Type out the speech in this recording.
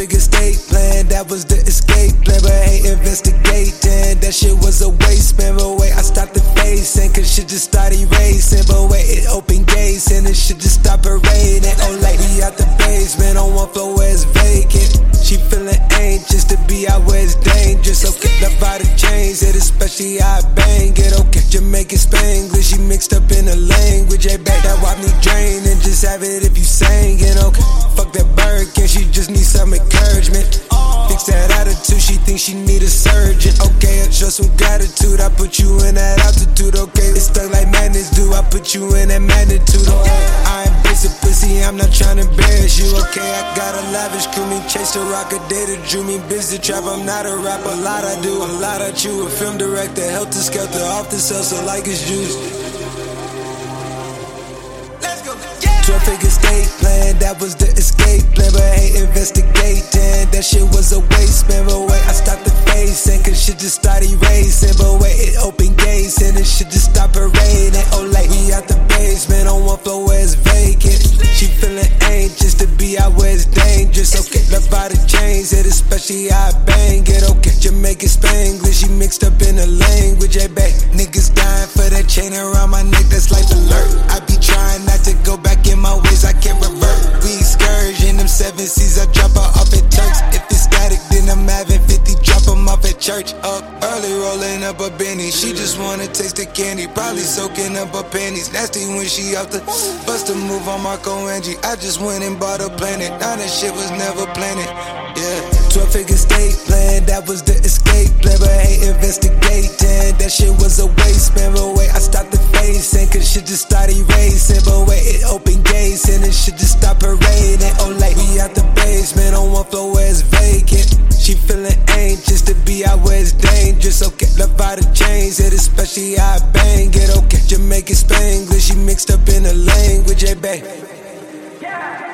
figure state plan, that was the escape plan. But hate investigating, that shit was a waste, man. But wait, I stopped the facing, cause shit just started racing. But wait, it opened gates, and it shit just stopped raining. Oh, lady out the basement, on one floor where it's vacant. She feeling anxious to be out where it's dangerous. Okay, by the chains, it especially I bang it. Oh, okay, Jamaican Spanglish, she mixed up in the language. Hey, back that wop me drain and just have it if you sang it. Okay, fuck that Birkin, she just needs some encouragement. Fix that attitude, she thinks she need a surgeon. Okay, I show some gratitude, I put you in that altitude. Okay, it's stuck like madness, do I put you in that magnitude? Okay, I ain't basic pussy, I'm not trying to embarrass you. Okay, I got a lavish crew, me chase the rock, a data drew me busy trap. I'm not a rapper, a lot I do, a lot I chew. A film director, helter skelter, off the cells, so like it's juice. 12 figure state that was the escape plan. But hate investigating, that shit was a waste, man. But wait, I stopped the facing, cause shit just started racing. But wait, it opened gates, and it shit just stopped raining. Oh, like we out the basement, on one floor where it's vacant. She feeling anxious to be out where it's dangerous. Okay, left by the chains, it especially I bang it. Okay, Jamaican Spanglish, she mixed up in the language. Hey, back, niggas dying for that chain around my neck, that's life alert. Seven seas, I drop her off at Turks. If it's static, then I'm having 50, drop them off at church. Up early, rolling up a Benny. She just wanna taste the candy, probably soaking up her panties. Nasty when she out the bust a move on Marco Angie. I just went and bought a planet. Now that shit was never planted. Yeah, 12 figure state plan, that was the escape plan. But hate investigating, that shit was a waste, man. But wait, I stopped the facing, cause shit just started racing. But wait, it opened gates, and it shit just stopped raining. Out the basement, on one floor where it's vacant. She feeling anxious to be out where it's dangerous. Okay, love by the chains, it especially I bang it. Okay, Jamaican Spanglish, she mixed up in the language. Hey, babe. Yeah.